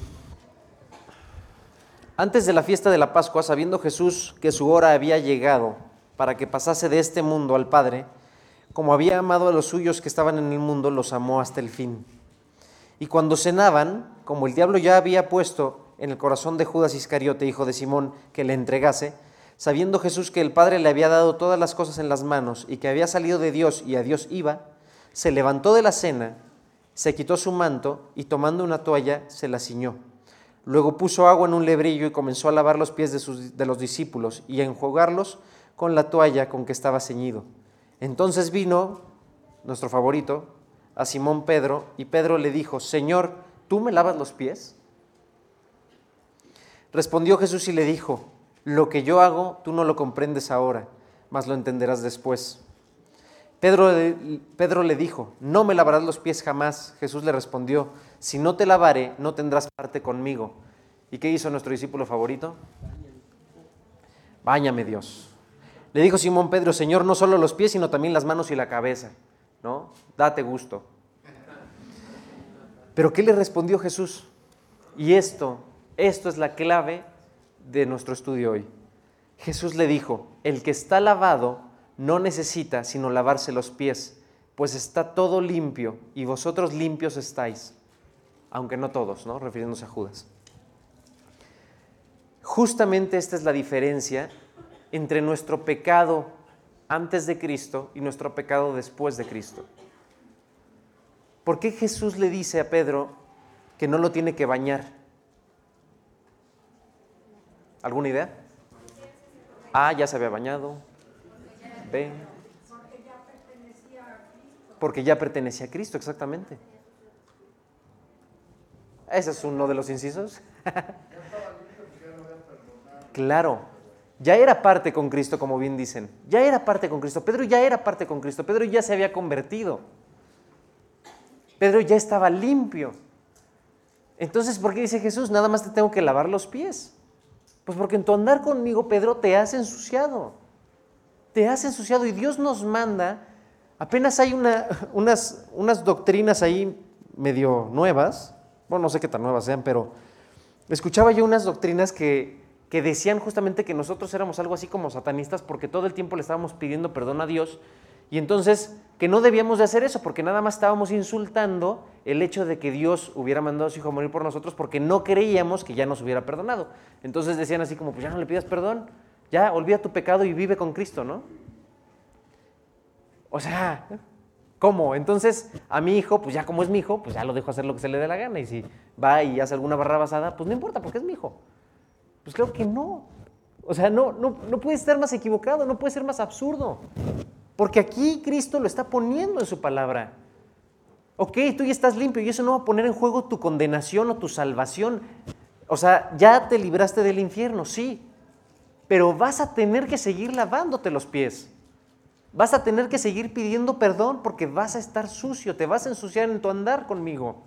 Antes de la fiesta de la Pascua, sabiendo Jesús que su hora había llegado para que pasase de este mundo al Padre, como había amado a los suyos que estaban en el mundo, los amó hasta el fin. Y cuando cenaban, como el diablo ya había puesto en el corazón de Judas Iscariote, hijo de Simón, que le entregase, sabiendo Jesús que el Padre le había dado todas las cosas en las manos y que había salido de Dios y a Dios iba, se levantó de la cena, se quitó su manto y tomando una toalla se la ciñó. Luego puso agua en un lebrillo y comenzó a lavar los pies de, de los discípulos y a enjuagarlos con la toalla con que estaba ceñido. Entonces vino, nuestro favorito, a Simón Pedro y Pedro le dijo, Señor, ¿tú me lavas los pies? Respondió Jesús y le dijo, lo que yo hago tú no lo comprendes ahora, mas lo entenderás después. Pedro, Pedro le dijo, no me lavarás los pies jamás. Jesús le respondió, si no te lavaré, no tendrás parte conmigo. ¿Y qué hizo nuestro discípulo favorito? Báñame Dios. Le dijo Simón Pedro, Señor, no solo los pies, sino también las manos y la cabeza. ¿No? Date gusto. Pero ¿qué le respondió Jesús? Y esto, esto es la clave de nuestro estudio hoy. Jesús le dijo, el que está lavado no necesita sino lavarse los pies, pues está todo limpio y vosotros limpios estáis, aunque no todos, ¿no? Refiriéndose a Judas. Justamente esta es la diferencia entre nuestro pecado antes de Cristo y nuestro pecado después de Cristo. ¿Por qué Jesús le dice a Pedro que no lo tiene que bañar? ¿Alguna idea? Ah, ya se había bañado. Ven. Porque ya pertenecía a Cristo, exactamente. Ese es uno de los incisos. claro, ya era parte con Cristo, como bien dicen. Ya era parte con Cristo. Pedro ya era parte con Cristo. Pedro ya se había convertido. Pedro ya estaba limpio. Entonces, ¿por qué dice Jesús? Nada más te tengo que lavar los pies. Pues porque en tu andar conmigo, Pedro, te has ensuciado. Te has ensuciado y Dios nos manda, apenas hay unas, unas doctrinas ahí medio nuevas, bueno, no sé qué tan nuevas sean, pero escuchaba yo unas doctrinas que, que decían justamente que nosotros éramos algo así como satanistas porque todo el tiempo le estábamos pidiendo perdón a Dios y entonces que no debíamos de hacer eso porque nada más estábamos insultando el hecho de que Dios hubiera mandado a su hijo a morir por nosotros porque no creíamos que ya nos hubiera perdonado. Entonces decían así como, pues ya no le pidas perdón, ya olvida tu pecado y vive con Cristo, ¿no? O sea, ¿cómo? Entonces a mi hijo, pues ya como es mi hijo, pues ya lo dejo hacer lo que se le dé la gana y si va y hace alguna barra basada, pues no importa porque es mi hijo. Pues creo que no. O sea, no, no, no puede estar más equivocado, no puede ser más absurdo. Porque aquí Cristo lo está poniendo en su palabra. Ok, tú ya estás limpio y eso no va a poner en juego tu condenación o tu salvación. O sea, ya te libraste del infierno, sí, pero vas a tener que seguir lavándote los pies. Vas a tener que seguir pidiendo perdón porque vas a estar sucio, te vas a ensuciar en tu andar conmigo.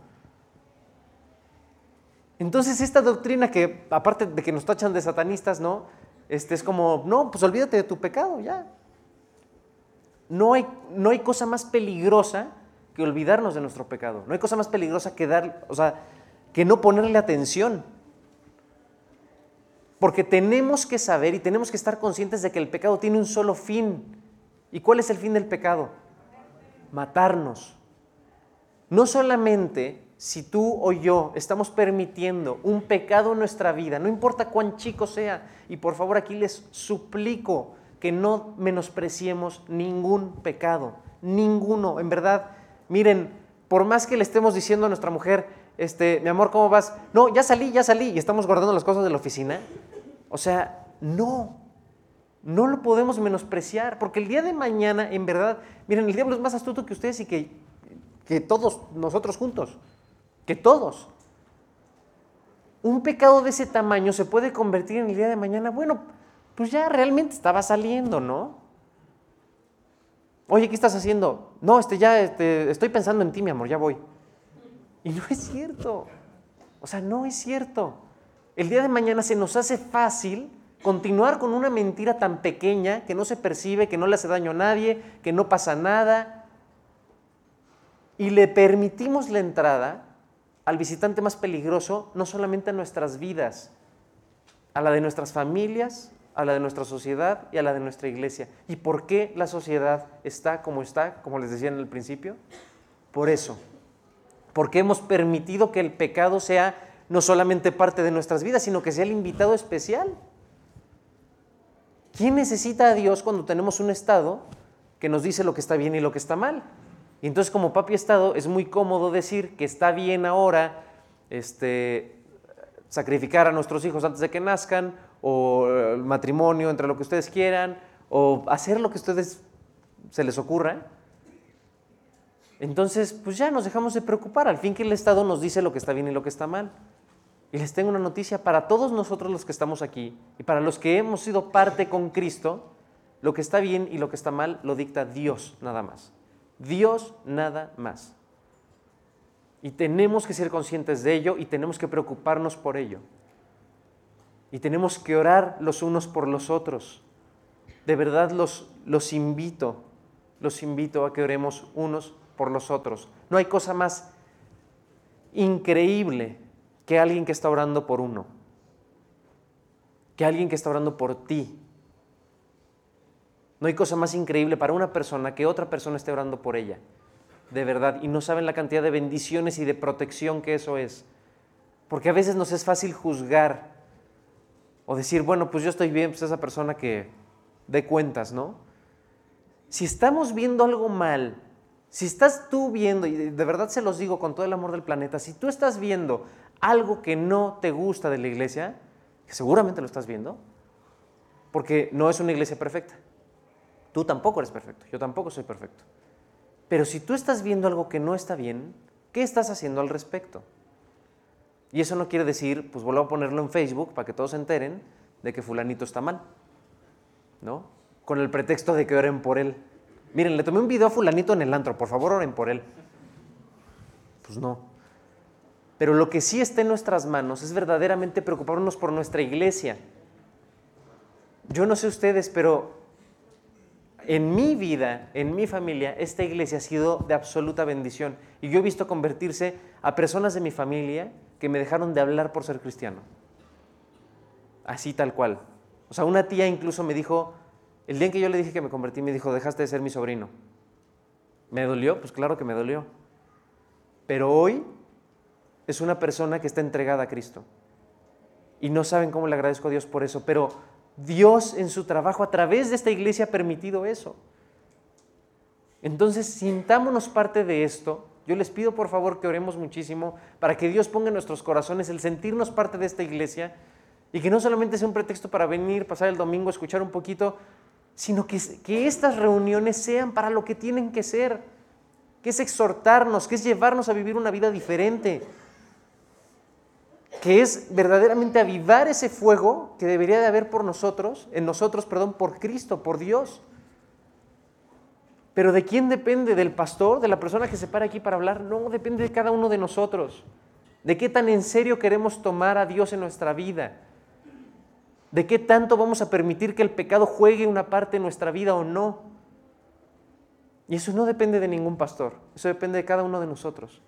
Entonces esta doctrina que, aparte de que nos tachan de satanistas, ¿no? Este es como, no, pues olvídate de tu pecado, ya. No hay, no hay cosa más peligrosa que olvidarnos de nuestro pecado. No hay cosa más peligrosa que dar, o sea, que no ponerle atención. Porque tenemos que saber y tenemos que estar conscientes de que el pecado tiene un solo fin. ¿Y cuál es el fin del pecado? Matarnos. No solamente si tú o yo estamos permitiendo un pecado en nuestra vida, no importa cuán chico sea, y por favor aquí les suplico, que no menospreciemos ningún pecado, ninguno, en verdad. Miren, por más que le estemos diciendo a nuestra mujer, este, mi amor, ¿cómo vas? No, ya salí, ya salí, y estamos guardando las cosas de la oficina. O sea, no, no lo podemos menospreciar, porque el día de mañana, en verdad, miren, el diablo es más astuto que ustedes y que, que todos nosotros juntos, que todos. Un pecado de ese tamaño se puede convertir en el día de mañana, bueno, pues ya realmente estaba saliendo, ¿no? Oye, ¿qué estás haciendo? No, este, ya este, estoy pensando en ti, mi amor, ya voy. Y no es cierto. O sea, no es cierto. El día de mañana se nos hace fácil continuar con una mentira tan pequeña que no se percibe, que no le hace daño a nadie, que no pasa nada. Y le permitimos la entrada al visitante más peligroso, no solamente a nuestras vidas, a la de nuestras familias, a la de nuestra sociedad y a la de nuestra iglesia. ¿Y por qué la sociedad está como está, como les decía en el principio? Por eso. Porque hemos permitido que el pecado sea no solamente parte de nuestras vidas, sino que sea el invitado especial. ¿Quién necesita a Dios cuando tenemos un Estado que nos dice lo que está bien y lo que está mal? Y entonces como papi Estado es muy cómodo decir que está bien ahora este, sacrificar a nuestros hijos antes de que nazcan o el matrimonio, entre lo que ustedes quieran, o hacer lo que ustedes se les ocurra. Entonces, pues ya nos dejamos de preocupar, al fin que el Estado nos dice lo que está bien y lo que está mal. Y les tengo una noticia para todos nosotros los que estamos aquí y para los que hemos sido parte con Cristo, lo que está bien y lo que está mal lo dicta Dios nada más. Dios nada más. Y tenemos que ser conscientes de ello y tenemos que preocuparnos por ello. Y tenemos que orar los unos por los otros. De verdad los, los invito, los invito a que oremos unos por los otros. No hay cosa más increíble que alguien que está orando por uno, que alguien que está orando por ti. No hay cosa más increíble para una persona que otra persona esté orando por ella, de verdad, y no saben la cantidad de bendiciones y de protección que eso es. Porque a veces nos es fácil juzgar o decir, bueno, pues yo estoy bien, pues esa persona que dé cuentas, ¿no? Si estamos viendo algo mal si estás tú viendo, y de verdad se los digo con todo el amor del planeta, si tú estás viendo algo que no te gusta de la iglesia, que seguramente lo estás viendo, porque no es una iglesia perfecta. Tú tampoco eres perfecto, yo tampoco soy perfecto. Pero si tú estás viendo algo que no está bien, ¿qué estás haciendo al respecto? Y eso no quiere decir, pues vuelvo a ponerlo en Facebook para que todos se enteren de que fulanito está mal, ¿no? Con el pretexto de que oren por él. Miren, le tomé un video a fulanito en el antro, por favor oren por él. Pues no. Pero lo que sí está en nuestras manos es verdaderamente preocuparnos por nuestra iglesia. Yo no sé ustedes, pero en mi vida, en mi familia, esta iglesia ha sido de absoluta bendición. Y yo he visto convertirse a personas de mi familia que me dejaron de hablar por ser cristiano. Así tal cual. O sea, una tía incluso me dijo, el día en que yo le dije que me convertí, me dijo, dejaste de ser mi sobrino. ¿Me dolió? Pues claro que me dolió. Pero hoy es una persona que está entregada a Cristo. Y no saben cómo le agradezco a Dios por eso. Pero Dios en su trabajo a través de esta iglesia ha permitido eso. Entonces, sintámonos parte de esto. Yo les pido por favor que oremos muchísimo para que Dios ponga en nuestros corazones el sentirnos parte de esta iglesia y que no solamente sea un pretexto para venir, pasar el domingo, escuchar un poquito, sino que, que estas reuniones sean para lo que tienen que ser, que es exhortarnos, que es llevarnos a vivir una vida diferente, que es verdaderamente avivar ese fuego que debería de haber por nosotros, en nosotros, perdón, por Cristo, por Dios. Pero ¿de quién depende? ¿Del pastor? ¿De la persona que se para aquí para hablar? No, depende de cada uno de nosotros. ¿De qué tan en serio queremos tomar a Dios en nuestra vida? ¿De qué tanto vamos a permitir que el pecado juegue una parte en nuestra vida o no? Y eso no depende de ningún pastor, eso depende de cada uno de nosotros.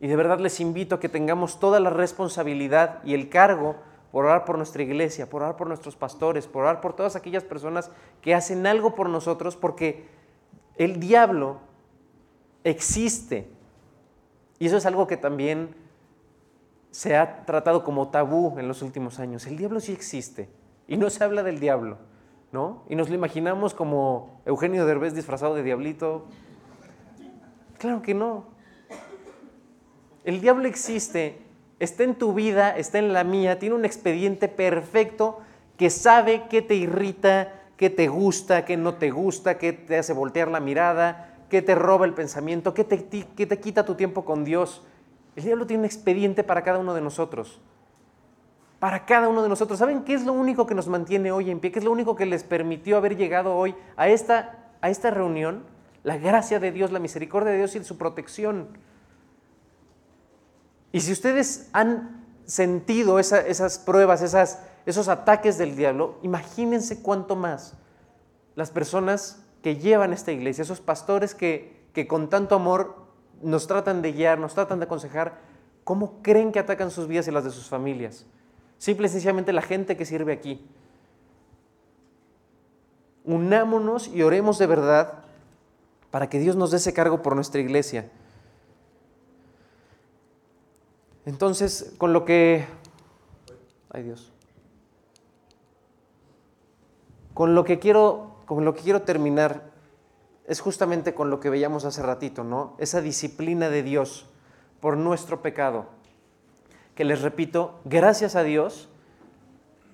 Y de verdad les invito a que tengamos toda la responsabilidad y el cargo por orar por nuestra iglesia, por orar por nuestros pastores, por orar por todas aquellas personas que hacen algo por nosotros, porque el diablo existe. Y eso es algo que también se ha tratado como tabú en los últimos años. El diablo sí existe y no se habla del diablo, ¿no? Y nos lo imaginamos como Eugenio Derbez disfrazado de diablito. Claro que no. El diablo existe, está en tu vida, está en la mía, tiene un expediente perfecto que sabe qué te irrita, qué te gusta, qué no te gusta, qué te hace voltear la mirada, qué te roba el pensamiento, qué te, quita tu tiempo con Dios el diablo tiene un expediente para cada uno de nosotros. Para cada uno de nosotros. ¿Saben qué es lo único que nos mantiene hoy en pie? ¿Qué es lo único que les permitió haber llegado hoy a esta, a esta reunión? La gracia de Dios, la misericordia de Dios y su protección. Y si ustedes han sentido esas pruebas, esas, esos ataques del diablo, imagínense cuánto más las personas que llevan esta iglesia, esos pastores que, que con tanto amor nos tratan de guiar, nos tratan de aconsejar, ¿cómo creen que atacan sus vidas y las de sus familias? Simple y sencillamente la gente que sirve aquí. Unámonos y oremos de verdad para que Dios nos dé ese cargo por nuestra iglesia. Entonces, con lo que... Ay Dios. Con lo que quiero, con lo que quiero terminar es justamente con lo que veíamos hace ratito, ¿no? Esa disciplina de Dios por nuestro pecado. Que les repito, gracias a Dios,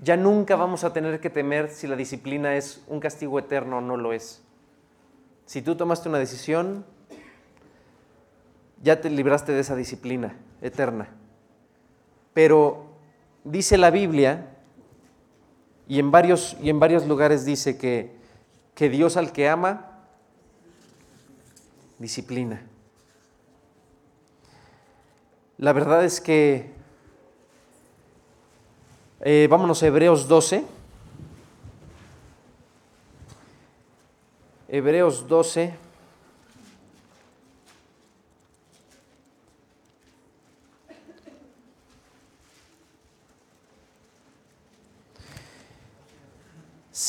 ya nunca vamos a tener que temer si la disciplina es un castigo eterno o no lo es. Si tú tomaste una decisión, ya te libraste de esa disciplina eterna. Pero dice la Biblia, Y en varios, y en varios lugares dice que, que Dios al que ama, disciplina. La verdad es que, eh, vámonos a Hebreos 12. Hebreos 12.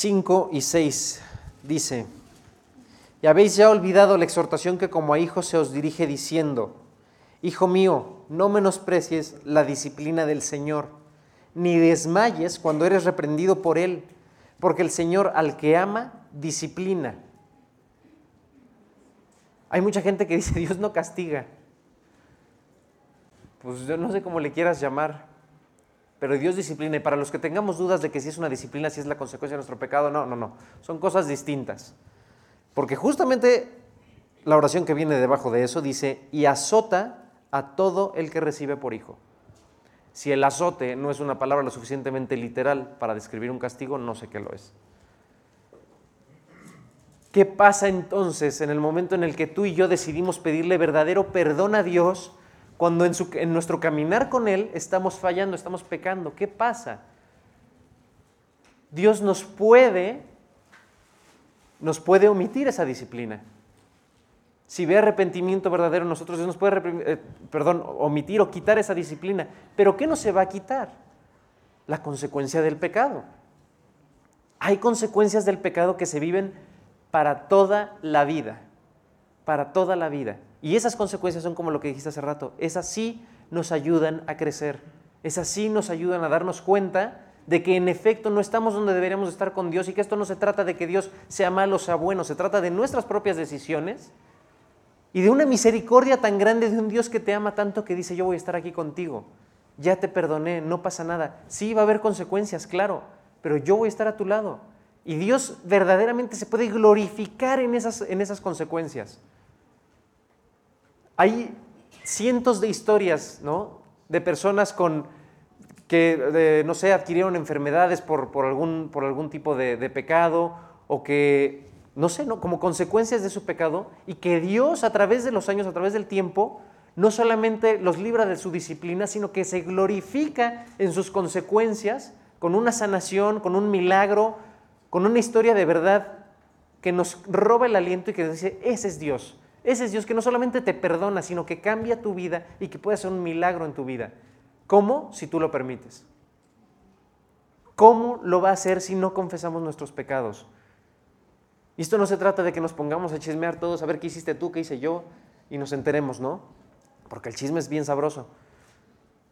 Cinco y seis dice, y habéis ya olvidado la exhortación que como a hijos se os dirige diciendo, Hijo mío, no menosprecies la disciplina del Señor, ni desmayes cuando eres reprendido por Él, porque el Señor al que ama, disciplina hay mucha gente que dice, Dios no castiga. Pues yo no sé cómo le quieras llamar, pero Dios disciplina. Y para los que tengamos dudas de que si es una disciplina, si es la consecuencia de nuestro pecado, no, no, no. Son cosas distintas. Porque justamente la oración que viene debajo de eso dice, y azota a todo el que recibe por hijo. Si el azote no es una palabra lo suficientemente literal para describir un castigo, no sé qué lo es. ¿Qué pasa entonces en el momento en el que tú y yo decidimos pedirle verdadero perdón a Dios cuando en, nuestro caminar con Él estamos fallando, estamos pecando? ¿Qué pasa? Dios nos puede, nos puede omitir esa disciplina. Si ve arrepentimiento verdadero en nosotros, Dios nos puede, eh, perdón, omitir o quitar esa disciplina. Pero ¿qué no se va a quitar? La consecuencia del pecado. Hay consecuencias del pecado que se viven para toda la vida, para toda la vida. Y esas consecuencias son como lo que dijiste hace rato, esas sí nos ayudan a crecer, esas sí nos ayudan a darnos cuenta de que en efecto no estamos donde deberíamos estar con Dios y que esto no se trata de que Dios sea malo o sea bueno, se trata de nuestras propias decisiones y de una misericordia tan grande de un Dios que te ama tanto que dice yo voy a estar aquí contigo, ya te perdoné, no pasa nada. Sí va a haber consecuencias, claro, pero yo voy a estar a tu lado. Y Dios verdaderamente se puede glorificar en esas, en esas consecuencias. Hay cientos de historias, ¿no? De personas con, que, no sé, adquirieron enfermedades por, algún, por algún tipo de, pecado o que, no sé, ¿no? como consecuencias de su pecado y que Dios a través de los años, a través del tiempo, no solamente los libra de su disciplina, sino que se glorifica en sus consecuencias con una sanación, con un milagro, con una historia de verdad que nos roba el aliento y que dice, ese es Dios. Ese es Dios que no solamente te perdona, sino que cambia tu vida y que puede hacer un milagro en tu vida. ¿Cómo? Si tú lo permites. ¿Cómo lo va a hacer si no confesamos nuestros pecados? Esto no se trata de que nos pongamos a chismear todos, a ver qué hiciste tú, qué hice yo, y nos enteremos, ¿no? Porque el chisme es bien sabroso.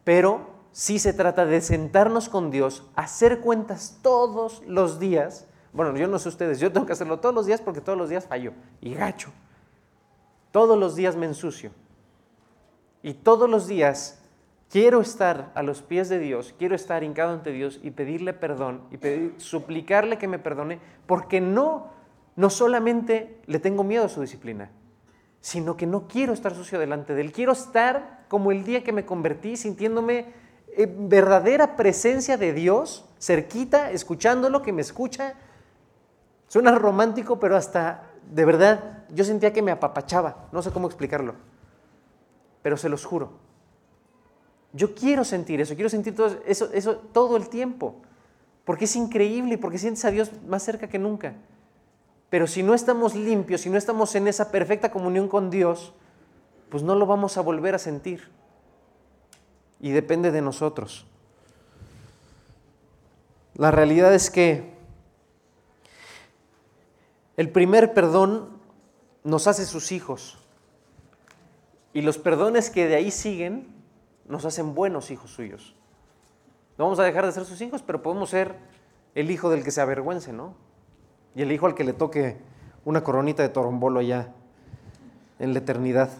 Pero sí se trata de sentarnos con Dios, hacer cuentas todos los días bueno, yo no sé ustedes, yo tengo que hacerlo todos los días porque todos los días fallo y gacho. Todos los días me ensucio. Y todos los días quiero estar a los pies de Dios, quiero estar hincado ante Dios y pedirle perdón y pedir, suplicarle que me perdone, porque no, no solamente le tengo miedo a su disciplina, sino que no quiero estar sucio delante de Él. Quiero estar como el día que me convertí, sintiéndome en verdadera presencia de Dios, cerquita, escuchándolo, que me escucha, Suena romántico, pero hasta de verdad yo sentía que me apapachaba. No sé cómo explicarlo. Pero se los juro. Yo quiero sentir eso, quiero sentir todo eso, eso todo el tiempo. Porque es increíble y porque sientes a Dios más cerca que nunca. Pero si no estamos limpios, si no estamos en esa perfecta comunión con Dios, pues no lo vamos a volver a sentir. Y depende de nosotros. La realidad es que el primer perdón nos hace sus hijos. Y los perdones que de ahí siguen nos hacen buenos hijos suyos. No vamos a dejar de ser sus hijos, pero podemos ser el hijo del que se avergüence, ¿no? Y el hijo al que le toque una coronita de torombolo allá en la eternidad.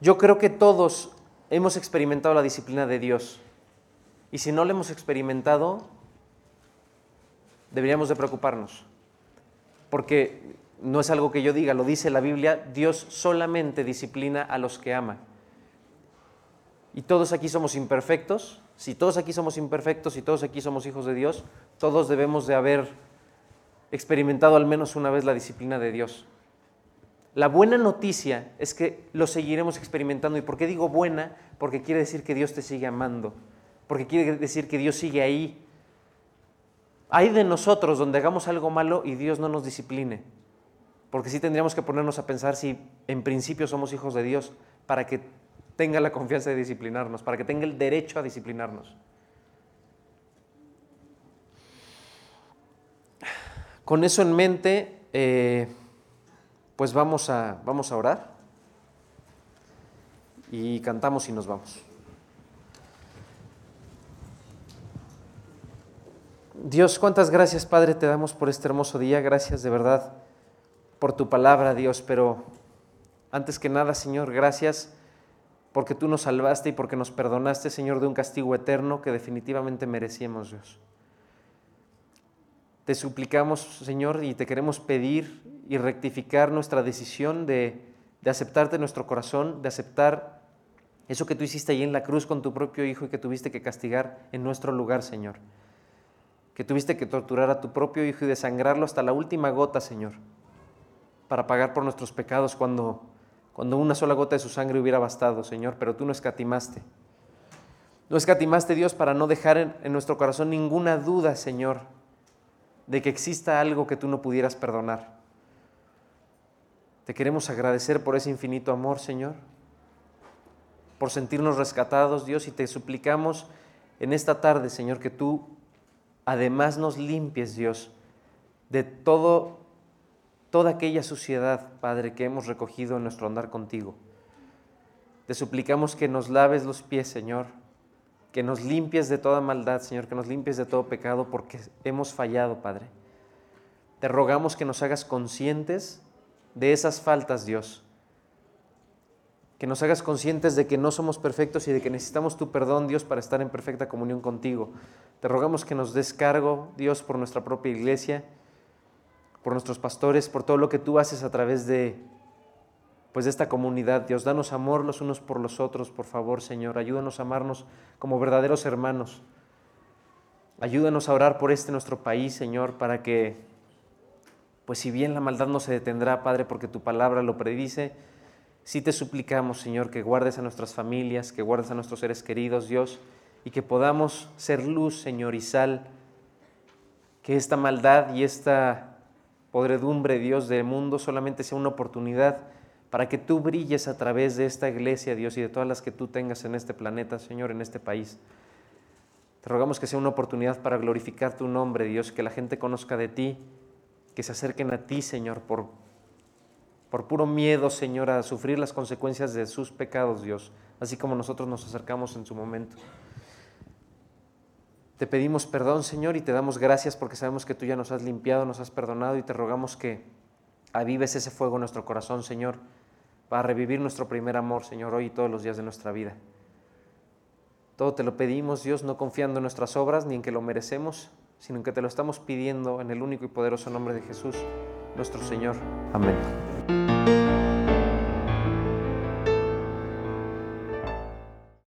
Yo creo que todos hemos experimentado la disciplina de Dios. Y si no la hemos experimentado, deberíamos de preocuparnos, porque no es algo que yo diga, lo dice la Biblia, Dios solamente disciplina a los que ama. y todos aquí somos imperfectos, si todos aquí somos imperfectos y todos aquí somos hijos de Dios, todos debemos de haber experimentado al menos una vez la disciplina de Dios. La buena noticia es que lo seguiremos experimentando. ¿Y por qué digo buena? Porque quiere decir que Dios te sigue amando, porque quiere decir que Dios sigue ahí. Hay de nosotros donde hagamos algo malo y Dios no nos discipline, porque sí tendríamos que ponernos a pensar si en principio somos hijos de Dios para que tenga la confianza de disciplinarnos, para que tenga el derecho a disciplinarnos. Con eso en mente, eh, pues vamos a, vamos a orar y cantamos y nos vamos. Dios, cuántas gracias, Padre, te damos por este hermoso día. Gracias de verdad por tu palabra, Dios. Pero antes que nada, Señor, gracias porque tú nos salvaste y porque nos perdonaste, Señor, de un castigo eterno que definitivamente merecíamos, Dios. Te suplicamos, Señor, y te queremos pedir y rectificar nuestra decisión de, de aceptarte en nuestro corazón, de aceptar eso que tú hiciste ahí en la cruz con tu propio Hijo y que tuviste que castigar en nuestro lugar, Señor. Que tuviste que torturar a tu propio Hijo y desangrarlo hasta la última gota, Señor, para pagar por nuestros pecados cuando cuando una sola gota de su sangre hubiera bastado, Señor, pero tú no escatimaste. No escatimaste, Dios, para no dejar en, nuestro corazón ninguna duda, Señor, de que exista algo que tú no pudieras perdonar. Te queremos agradecer por ese infinito amor, Señor, por sentirnos rescatados, Dios, y te suplicamos en esta tarde, Señor, que tú además nos limpies, Dios, de todo toda aquella suciedad, Padre, que hemos recogido en nuestro andar contigo. Te suplicamos que nos laves los pies, Señor, que nos limpies de toda maldad, Señor, que nos limpies de todo pecado, porque hemos fallado, Padre. Te rogamos que nos hagas conscientes de esas faltas, Dios. Que nos hagas conscientes de que no somos perfectos y de que necesitamos tu perdón, Dios, para estar en perfecta comunión contigo. Te rogamos que nos des cargo, Dios, por nuestra propia iglesia por nuestros pastores, por todo lo que tú haces a través de pues esta comunidad. Dios, danos amor los unos por los otros, por favor, Señor. Ayúdanos a amarnos como verdaderos hermanos. Ayúdanos a orar por este nuestro país, Señor, para que, pues si bien la maldad no se detendrá, Padre, porque tu palabra lo predice, sí te suplicamos, Señor, que guardes a nuestras familias, que guardes a nuestros seres queridos, Dios, y que podamos ser luz, Señor, y sal, que esta maldad y esta podredumbre, Dios, del mundo solamente sea una oportunidad para que tú brilles a través de esta iglesia, Dios, y de todas las que tú tengas en este planeta, Señor, en este país. Te rogamos que sea una oportunidad para glorificar tu nombre, Dios, que la gente conozca de ti, que se acerquen a ti, Señor, por, por puro miedo, Señor, a sufrir las consecuencias de sus pecados, Dios, así como nosotros nos acercamos en su momento. Te pedimos perdón, Señor, y te damos gracias porque sabemos que tú ya nos has limpiado, nos has perdonado y te rogamos que avives ese fuego en nuestro corazón, Señor, para revivir nuestro primer amor, Señor, hoy y todos los días de nuestra vida. Todo te lo pedimos, Dios, no confiando en nuestras obras ni en que lo merecemos, sino en que te lo estamos pidiendo en el único y poderoso nombre de Jesús, nuestro Señor. Amén.